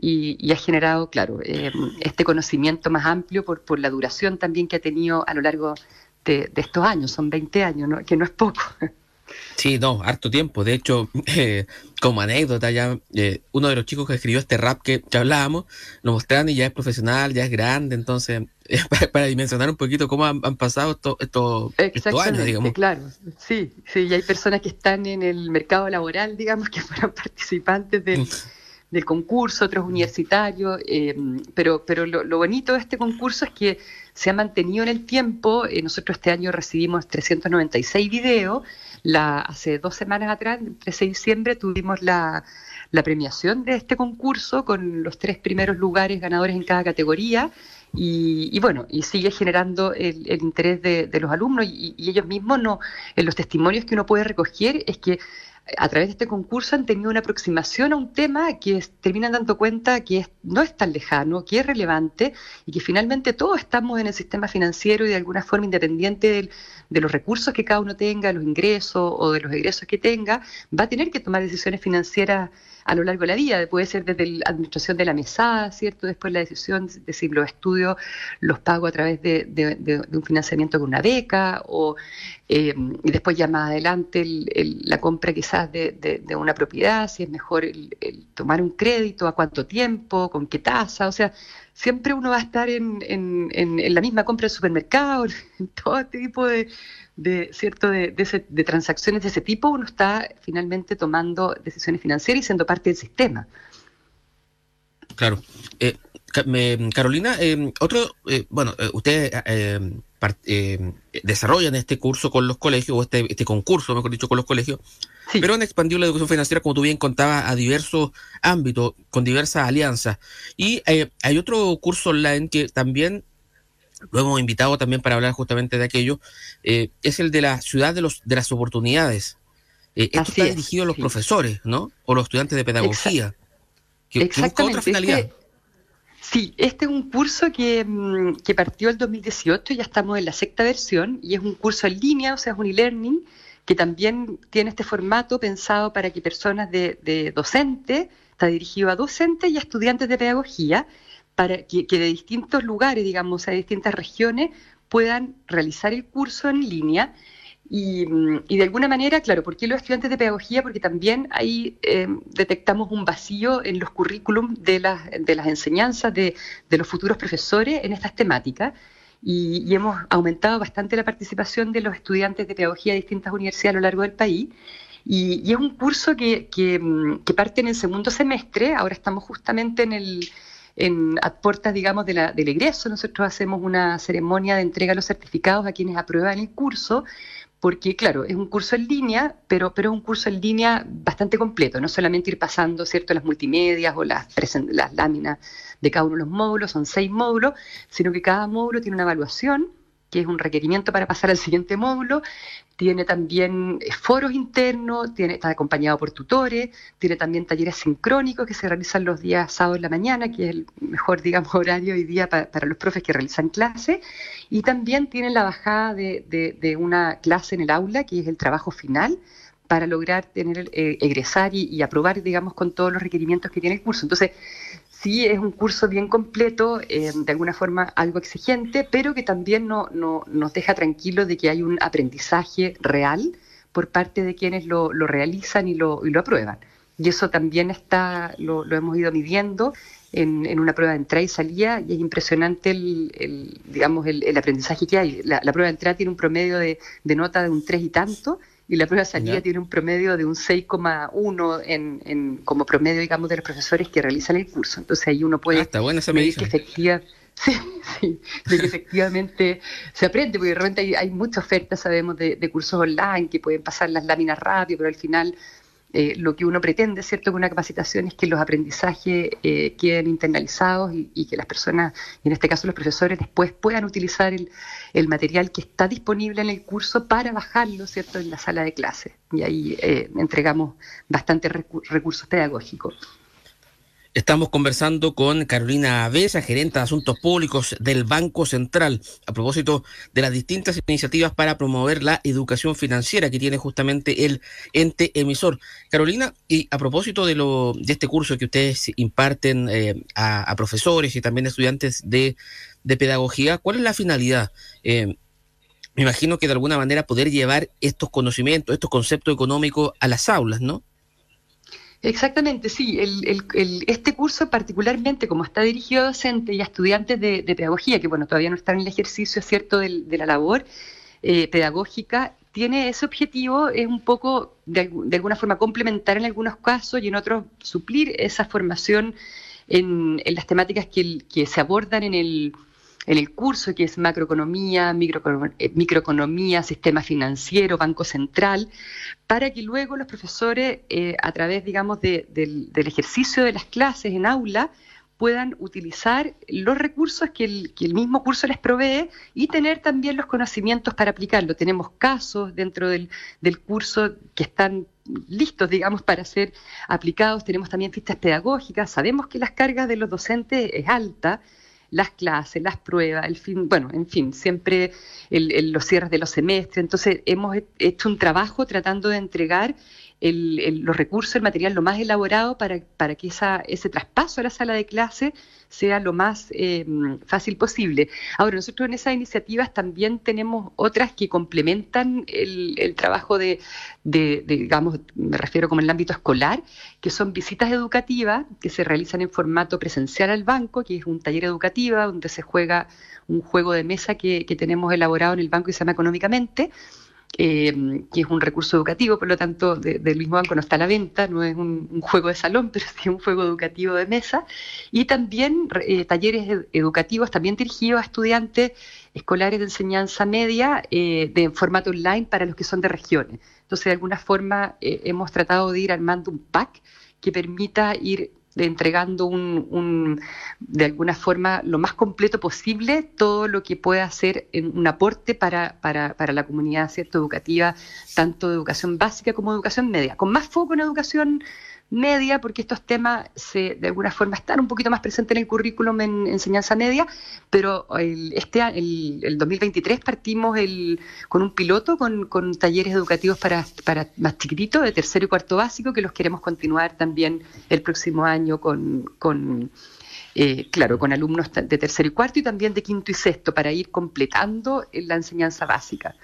Speaker 9: Y, ha generado, claro, eh, este conocimiento más amplio por, por la duración también que ha tenido a lo largo de, estos años, son 20 años, que no es poco.
Speaker 2: Sí, no, harto tiempo. De hecho, eh, como anécdota, ya eh, uno de los chicos que escribió este rap que, hablábamos, lo mostraron y ya es profesional, ya es grande, entonces, para, dimensionar un poquito cómo han, pasado estos, años, digamos.
Speaker 9: Claro, sí, sí, y hay personas que están en el mercado laboral, digamos, que fueron participantes del, del concurso, otros universitarios, eh, pero, pero lo, bonito de este concurso es que se ha mantenido en el tiempo. Eh, nosotros este año recibimos 396 videos. La, hace dos semanas atrás, el 13 de diciembre, tuvimos la, premiación de este concurso con los tres primeros lugares ganadores en cada categoría. Y, bueno, y sigue generando el, interés de, los alumnos y, y, ellos mismos no, en los testimonios que uno puede recoger es que a través de este concurso han tenido una aproximación a un tema que terminan dando cuenta que no es tan lejano, que es relevante y que finalmente todos estamos en el sistema financiero y de alguna forma independiente de los recursos que cada uno tenga, los ingresos o de los egresos que tenga, va a tener que tomar decisiones financieras a lo largo de la vida. Puede ser desde la administración de la mesada, ¿cierto? Después la decisión de si los estudios los pago a través de, un financiamiento con una beca o eh, y después ya más adelante la compra quizás de, una propiedad, si es mejor el, tomar un crédito, a cuánto tiempo, con qué tasa, o sea, siempre uno va a estar en, en la misma compra de supermercado, en todo tipo de, de, ¿cierto? De, de, transacciones de ese tipo, uno está finalmente tomando decisiones financieras y siendo parte del sistema.
Speaker 2: Claro. Eh, Carolina, eh, otro, eh, bueno, ustedes desarrollan este curso con los colegios, o este, este concurso, mejor dicho, con los colegios, pero han expandido la educación financiera, como tú bien contabas, a diversos ámbitos, con diversas alianzas. Y hay otro curso online que también lo hemos invitado también para hablar justamente de aquello, eh, es el de la ciudad de, los, de las oportunidades. Eh, esto está dirigido a los profesores, ¿no? O los estudiantes de pedagogía.
Speaker 9: que, Exactamente. otra finalidad. Este, sí, este es un curso que, mm, que partió el 2018, ya estamos en la sexta versión, y es un curso en línea, o sea, es un e-learning, que también tiene este formato pensado para que personas de, de docentes, está dirigido a docentes y a estudiantes de pedagogía, para que, de distintos lugares, digamos, a distintas regiones, puedan realizar el curso en línea. Y, de alguna manera, claro, ¿por qué los estudiantes de pedagogía? Porque también ahí eh, detectamos un vacío en los currículum de las, de las enseñanzas de, los futuros profesores en estas temáticas. Y, hemos aumentado bastante la participación de los estudiantes de pedagogía de distintas universidades a lo largo del país. Y, es un curso que, que, que parte en el segundo semestre, ahora estamos justamente en el, en, a puertas, digamos, de la, del egreso, nosotros hacemos una ceremonia de entrega de los certificados a quienes aprueban el curso, porque claro, es un curso en línea, pero, pero es un curso en línea bastante completo, no solamente ir pasando cierto las multimedias o las, las láminas de cada uno de los módulos, son seis módulos, sino que cada módulo tiene una evaluación que es un requerimiento para pasar al siguiente módulo, tiene también eh, foros internos, tiene, está acompañado por tutores, tiene también talleres sincrónicos que se realizan los días sábados en la mañana, que es el mejor, digamos, horario hoy día para, los profes que realizan clase, y también tiene la bajada de, una clase en el aula, que es el trabajo final, para lograr tener eh, egresar y, y, aprobar, digamos, con todos los requerimientos que tiene el curso. Entonces, sí es un curso bien completo, eh, de alguna forma algo exigente, pero que también no, nos deja tranquilos de que hay un aprendizaje real por parte de quienes lo, realizan y lo, y lo, aprueban. Y eso también está, lo, hemos ido midiendo en, una prueba de entrada y salida, y es impresionante el, digamos, el, aprendizaje que hay. La, prueba de entrada tiene un promedio de, de nota de un 3 y tanto, y la prueba de salida tiene un promedio de un 6,1 en, en, como promedio, digamos, de los profesores que realizan el curso. Entonces ahí uno puede
Speaker 2: ah, buena esa
Speaker 9: medir que, efectivamente se aprende, porque realmente hay, hay mucha oferta, sabemos, de, de cursos online que pueden pasar las láminas rápido, pero al final eh, lo que uno pretende, ¿cierto?, con una capacitación es que los aprendizajes eh, queden internalizados y, que las personas, en este caso los profesores, después puedan utilizar el, material que está disponible en el curso para bajarlo, ¿cierto?, en la sala de clase. Y ahí eh, entregamos bastantes recursos pedagógicos.
Speaker 2: Estamos conversando con Carolina Avesa, gerente de Asuntos Públicos del Banco Central, a propósito de las distintas iniciativas para promover la educación financiera que tiene justamente el ente emisor. Carolina, y a propósito de, lo, de este curso que ustedes imparten eh, a, profesores y también estudiantes de, pedagogía, ¿cuál es la finalidad? Eh, me imagino que de alguna manera poder llevar estos conocimientos, estos conceptos económicos a las aulas, ¿no?
Speaker 9: Exactamente, sí. este curso particularmente, como está dirigido a docentes y a estudiantes de, pedagogía, que bueno, todavía no están en el ejercicio, ¿cierto?, de, la labor eh, pedagógica, tiene ese objetivo, es un poco, de, alguna forma, complementar en algunos casos y en otros suplir esa formación en, las temáticas que se abordan en el en el curso, que es macroeconomía, eh, microeconomía, sistema financiero, banco central, para que luego los profesores, eh, a través, digamos, del, ejercicio de las clases en aula, puedan utilizar los recursos que el, mismo curso les provee y tener también los conocimientos para aplicarlo. Tenemos casos dentro del, del curso que están listos, digamos, para ser aplicados. Tenemos también fichas pedagógicas. Sabemos que las cargas de los docentes es alta las clases, las pruebas, el fin, bueno, en fin, siempre los cierres de los semestres. Entonces, hemos hecho un trabajo tratando de entregar los recursos, el material lo más elaborado para, para que esa, ese traspaso a la sala de clase sea lo más eh, fácil posible. Ahora, nosotros en esas iniciativas también tenemos otras que complementan el, trabajo de, digamos, me refiero como en el ámbito escolar, que son visitas educativas que se realizan en formato presencial al banco, que es un taller educativo donde se juega un juego de mesa que, que tenemos elaborado en el banco y se llama Económicamente eh, que es un recurso educativo, por lo tanto, del mismo banco no está a la venta, no es un, juego de salón, pero sí un juego educativo de mesa, y también eh, talleres educativos también dirigidos a estudiantes escolares de enseñanza media eh, de formato online para los que son de regiones. Entonces, de alguna forma, hemos tratado de ir armando un pack que permita ir entregando un, de alguna forma lo más completo posible todo lo que pueda ser un aporte para, para, para la comunidad ¿cierto? educativa, tanto de educación básica como de educación media, con más foco en educación media, porque estos temas se, de alguna forma están un poquito más presentes en el currículum en enseñanza media, pero el, este el, el 2023 partimos el, con un piloto con, con talleres educativos para, para más chiquititos, de tercero y cuarto básico, que los queremos continuar también el próximo año con, con eh, claro, con alumnos de tercero y cuarto y también de quinto y sexto, para ir completando la enseñanza básica.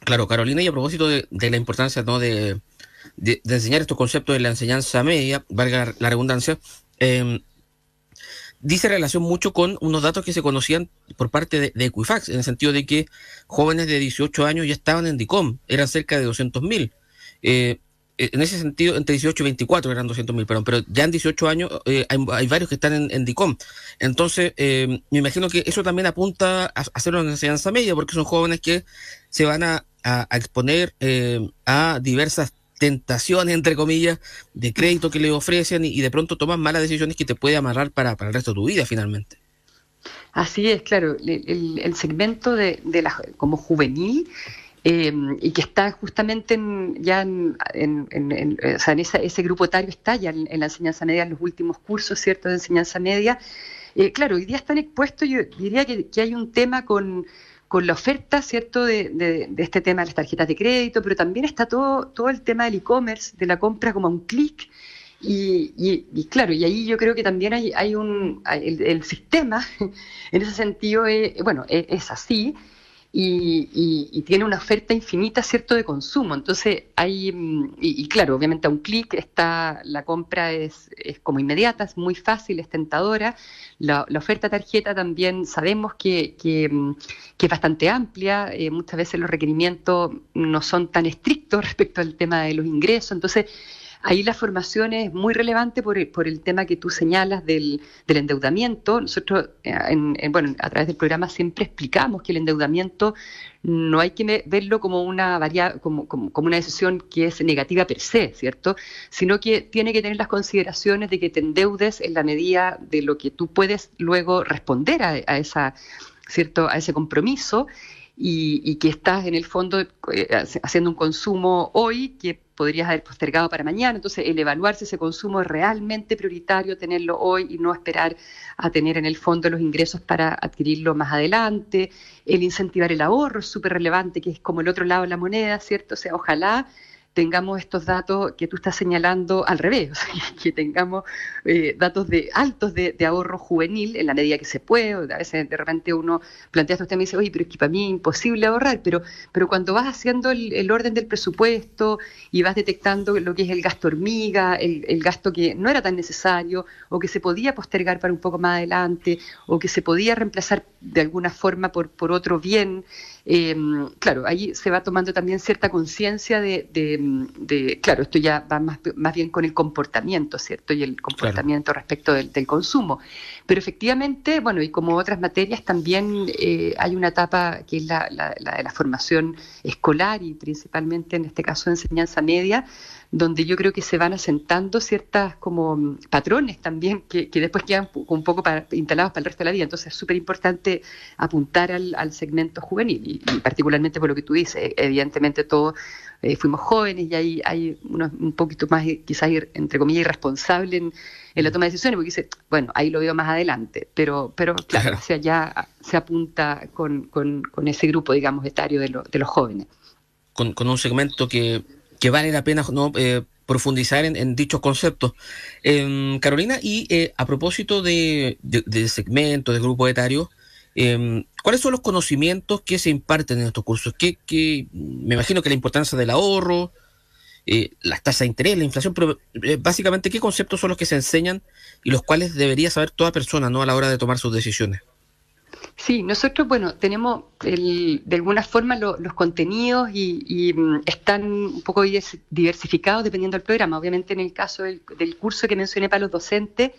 Speaker 2: Claro, Carolina, y a propósito de, de la importancia ¿no? de, de, enseñar estos conceptos de la enseñanza media, valga la redundancia, eh, dice relación mucho con unos datos que se conocían por parte de, Equifax, en el sentido de que jóvenes de 18 años ya estaban en DICOM, eran cerca de 200 mil. Eh, en ese sentido, entre 18 y 24 eran 200 mil, perdón, pero ya en 18 años eh, hay, varios que están en, DICOM. Entonces, eh, me imagino que eso también apunta a hacerlo en enseñanza media, porque son jóvenes que se van a, a exponer a diversas tentaciones, entre comillas, de crédito que le ofrecen y, de pronto toman malas decisiones que te puede amarrar para, para el resto de tu vida finalmente.
Speaker 9: Así es, claro, el, segmento de, la, como juvenil em, y que está justamente ya en, o sea, en ese grupo etario está ya en, la enseñanza media, en los últimos cursos, ¿cierto?, de enseñanza media. Eh, claro, hoy día están expuestos, yo diría que, hay un tema con, la oferta, ¿cierto?, de, este tema de las tarjetas de crédito, pero también está todo, todo el tema del e-commerce, de la compra como a un clic, y, claro, y ahí yo creo que también hay, hay un, el, sistema, en ese sentido, eh, bueno, e, es, así, y, tiene una oferta infinita, ¿cierto?, de consumo. Entonces, hay, mm, y, claro, obviamente a un clic está, la compra es, es, como inmediata, es muy fácil, es tentadora. La, oferta tarjeta también sabemos que, que, mm, es bastante amplia, eh, muchas veces los requerimientos no son tan estrictos respecto al tema de los ingresos, entonces Ahí la formación es muy relevante por el, tema que tú señalas del, endeudamiento. Nosotros, eh, en, bueno, a través del programa siempre explicamos que el endeudamiento no hay que verlo como una como, como, como, una decisión que es negativa per se, ¿cierto? Sino que tiene que tener las consideraciones de que te endeudes en la medida de lo que tú puedes luego responder a, a esa, ¿cierto? a ese compromiso y, que estás en el fondo eh, haciendo un consumo hoy que podrías haber postergado para mañana. Entonces, el evaluar si ese consumo es realmente prioritario, tenerlo hoy y no esperar a tener en el fondo los ingresos para adquirirlo más adelante. El incentivar el ahorro es súper relevante, que es como el otro lado de la moneda, ¿cierto? O sea, ojalá tengamos estos datos que tú estás señalando al revés, o sea, que tengamos eh, datos de altos de, ahorro juvenil en la medida que se puede. A veces de repente uno plantea estos temas y dice, oye, pero es que para mí es imposible ahorrar, pero, pero cuando vas haciendo el, orden del presupuesto y vas detectando lo que es el gasto hormiga, el, el gasto que no era tan necesario o que se podía postergar para un poco más adelante o que se podía reemplazar de alguna forma por, por otro bien, eh, claro, ahí se va tomando también cierta conciencia de, claro, esto ya va más, más bien con el comportamiento, ¿cierto? Y el comportamiento respecto del, consumo. Pero efectivamente, bueno, y como otras materias, también eh, hay una etapa que es la, la, la de la formación escolar y principalmente en este caso enseñanza media, donde yo creo que se van asentando ciertas como mm, patrones también que, después quedan un poco instalados para el resto de la vida. Entonces es súper importante apuntar al, segmento juvenil y, particularmente por lo que tú dices. Evidentemente todos eh, fuimos jóvenes y hay, hay unos, un poquito más quizás entre comillas irresponsable en, la toma de decisiones porque dice, bueno, ahí lo veo más adelante, pero, pero claro, o sea, ya se apunta con, ese grupo, digamos, etario de, de los jóvenes.
Speaker 2: Con, con un segmento que que vale la pena ¿no? Eh, profundizar en, dichos conceptos. Em, Carolina, y eh, a propósito de, de, segmentos, de grupos etarios, em, ¿cuáles son los conocimientos que se imparten en estos cursos? Que me imagino que la importancia del ahorro, eh, las tasas de interés, la inflación, pero básicamente, ¿qué conceptos son los que se enseñan y los cuales debería saber toda persona ¿no? a la hora de tomar sus decisiones?
Speaker 9: Sí, nosotros, bueno, tenemos de alguna forma los contenidos y, mm, están un poco diversificados dependiendo del programa. Obviamente en el caso del, curso que mencioné para los docentes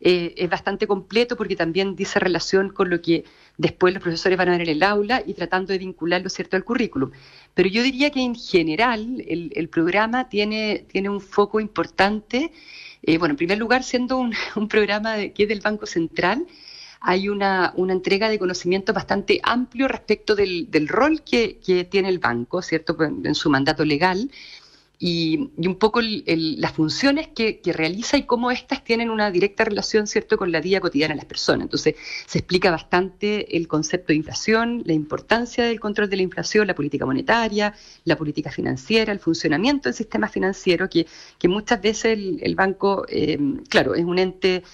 Speaker 9: eh, es bastante completo porque también dice relación con lo que después los profesores van a ver en el aula y tratando de vincularlo cierto al currículum. Pero yo diría que en general el, programa tiene, tiene un foco importante, eh, bueno, en primer lugar siendo un, programa que es del Banco Central, hay una, una entrega de conocimiento bastante amplio respecto del, del rol que, que, tiene el banco, ¿cierto?, en su mandato legal. Y, y, un poco las funciones que, que, realiza y cómo éstas tienen una directa relación, ¿cierto?, con la vida cotidiana de las personas. Entonces, se explica bastante el concepto de inflación, la importancia del control de la inflación, la política monetaria, la política financiera, el funcionamiento del sistema financiero, que, que muchas veces el, el banco, eh, claro, es un ente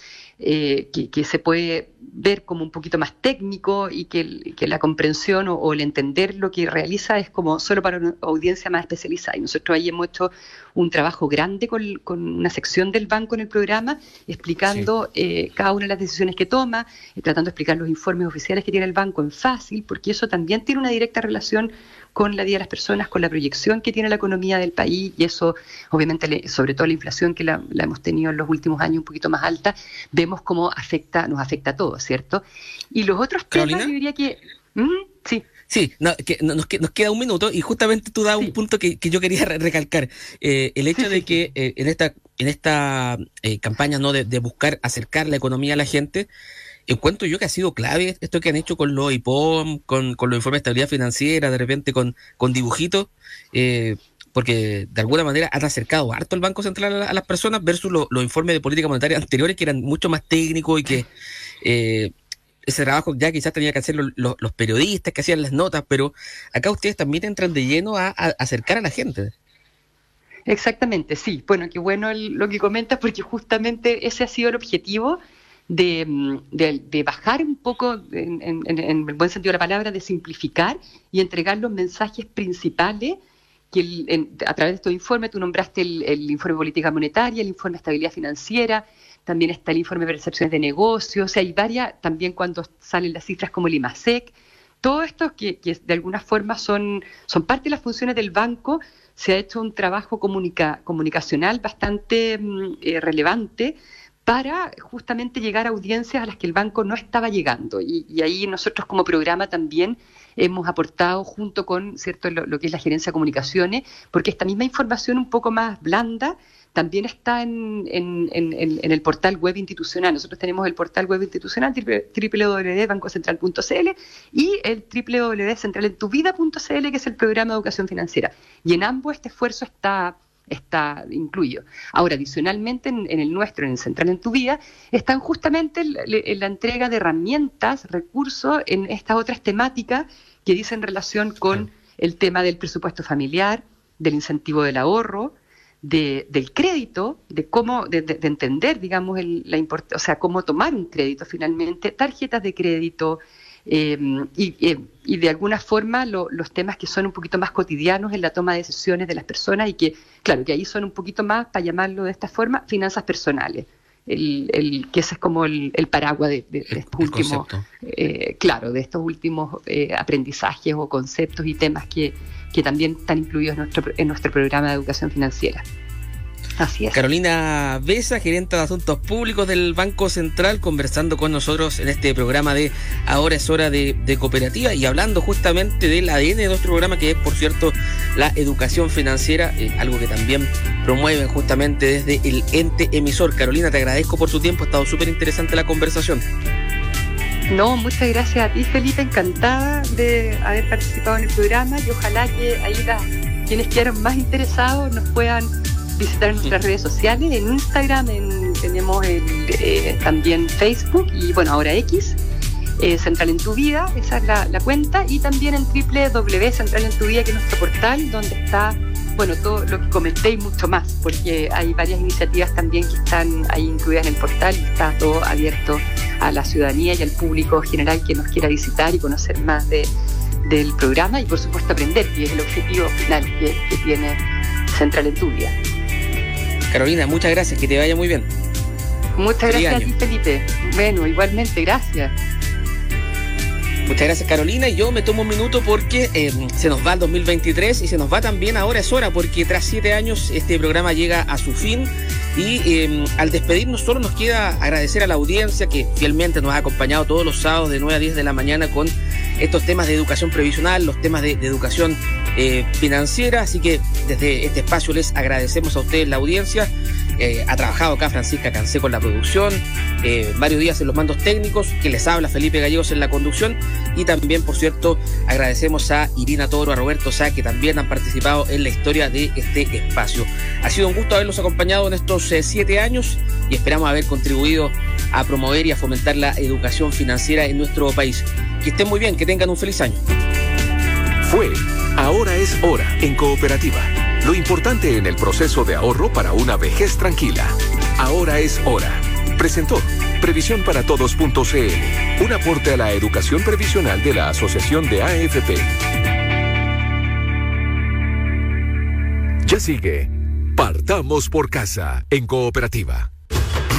Speaker 9: eh, que, se puede ver como un poquito más técnico y que, la comprensión o, el entender lo que realiza es como solo para una audiencia más especializada. Y nosotros ahí hemos hecho un trabajo grande con, una sección del banco en el programa, explicando eh, cada una de las decisiones que toma, eh, tratando de explicar los informes oficiales que tiene el banco en fácil, porque eso también tiene una directa relación con la vida de las personas, con la proyección que tiene la economía del país y eso, obviamente, sobre todo la inflación que la, hemos tenido en los últimos años un poquito más alta, vemos cómo afecta, nos afecta a todos, ¿cierto? Y los otros temas, yo diría que... ¿Mm? sí.
Speaker 2: Sí, nos, queda un minuto y justamente tú das un punto que, yo quería recalcar. Eh, el hecho de que eh, en esta, en esta eh, campaña ¿no? De, de, buscar acercar la economía a la gente, encuentro yo que ha sido clave esto que han hecho con los IPOM, con, con los informes de estabilidad financiera, de repente con, dibujitos, eh, porque de alguna manera han acercado harto el Banco Central a, las personas versus los informes de política monetaria anteriores que eran mucho más técnicos y que eh, ese trabajo ya quizás tenía que hacer los periodistas que hacían las notas, pero acá ustedes también entran de lleno a, acercar a la gente.
Speaker 9: Exactamente, sí. Bueno, qué bueno lo que comentas porque justamente ese ha sido el objetivo de, mm, bajar un poco, en, el buen sentido de la palabra, de simplificar y entregar los mensajes principales que a través de estos informes, tú nombraste el, el informe de política monetaria, el informe de estabilidad financiera, también está el informe de percepciones de negocios, o sea, hay varias, también cuando salen las cifras como el IMASEC, todo esto que, de alguna forma son, son parte de las funciones del banco, se ha hecho un trabajo comunicacional bastante mm, eh, relevante para justamente llegar a audiencias a las que el banco no estaba llegando. Y, ahí nosotros como programa también hemos aportado junto con cierto lo, que es la gerencia de comunicaciones, porque esta misma información un poco más blanda también está en, el portal web institucional. Nosotros tenemos el portal web institucional www.bancocentral.cl y el www.centralentuvida.cl, que es el programa de educación financiera. Y en ambos este esfuerzo está está incluido. Ahora, adicionalmente, en, el nuestro, en el Central en tu Vida, están justamente la entrega de herramientas, recursos en estas otras temáticas que dicen relación con el tema del presupuesto familiar, del incentivo del ahorro, del crédito, de cómo, de, entender, digamos, el, la o sea, cómo tomar un crédito finalmente, tarjetas de crédito em, eh, y, de alguna forma los temas que son un poquito más cotidianos en la toma de decisiones de las personas y que, claro, que ahí son un poquito más, para llamarlo de esta forma, finanzas personales. El, el, que ese es como el, paraguas de, estos últimos, eh, claro, de estos últimos eh, aprendizajes o conceptos y temas que, que también están incluidos en nuestro, en nuestro programa de educación financiera. Así es.
Speaker 2: Carolina Besa, gerente de Asuntos Públicos del Banco Central, conversando con nosotros en este programa de Ahora es hora de, cooperativa y hablando justamente del ADN de nuestro programa, que es, por cierto, la educación financiera, eh, algo que también promueven justamente desde el ente emisor. Carolina, te agradezco por tu tiempo, ha estado súper interesante la conversación.
Speaker 9: No, muchas gracias a ti, Felipe. Encantada de haber participado en el programa y ojalá que ahí quienes quieran más interesados nos puedan visitar nuestras redes sociales. En Instagram tenemos eh, también Facebook y bueno, ahora X. Eh, Central en tu vida, esa es la, la cuenta, y también en www.central en tu vida, que es nuestro portal, donde está bueno, todo lo que comenté y mucho más, porque hay varias iniciativas también que están ahí incluidas en el portal y está todo abierto a la ciudadanía y al público general que nos quiera visitar y conocer más de, del programa y por supuesto aprender, que es el objetivo final que, tiene Central en tu vida.
Speaker 2: Carolina, muchas gracias, que te vaya muy bien.
Speaker 9: Muchas gracias a ti, Felipe. Bueno, igualmente, gracias.
Speaker 2: Muchas gracias Carolina. Y yo me tomo un minuto porque eh, se nos va el 2023 y se nos va también ahora es hora porque tras siete años este programa llega a su fin y eh, al despedirnos solo nos queda agradecer a la audiencia que fielmente nos ha acompañado todos los sábados de 9 a 10 de la mañana con estos temas de educación previsional, los temas de, educación eh, financiera. Así que desde este espacio les agradecemos a ustedes la audiencia. Eh, ha trabajado acá Francisca Cancé con la producción, eh, varios días en los mandos técnicos, que les habla Felipe Gallegos en la conducción y también, por cierto, agradecemos a Irina Toro, a Roberto Sá, que también han participado en la historia de este espacio. Ha sido un gusto haberlos acompañado en estos eh, siete años y esperamos haber contribuido a promover y a fomentar la educación financiera en nuestro país. Que estén muy bien, que tengan un feliz año.
Speaker 1: Fue, ahora es hora en cooperativa lo importante en el proceso de ahorro para una vejez tranquila. Ahora es hora. Presentó Previsión para Todos.cl, un aporte a la educación previsional de la Asociación de AFP. Ya sigue. Partamos por casa en cooperativa.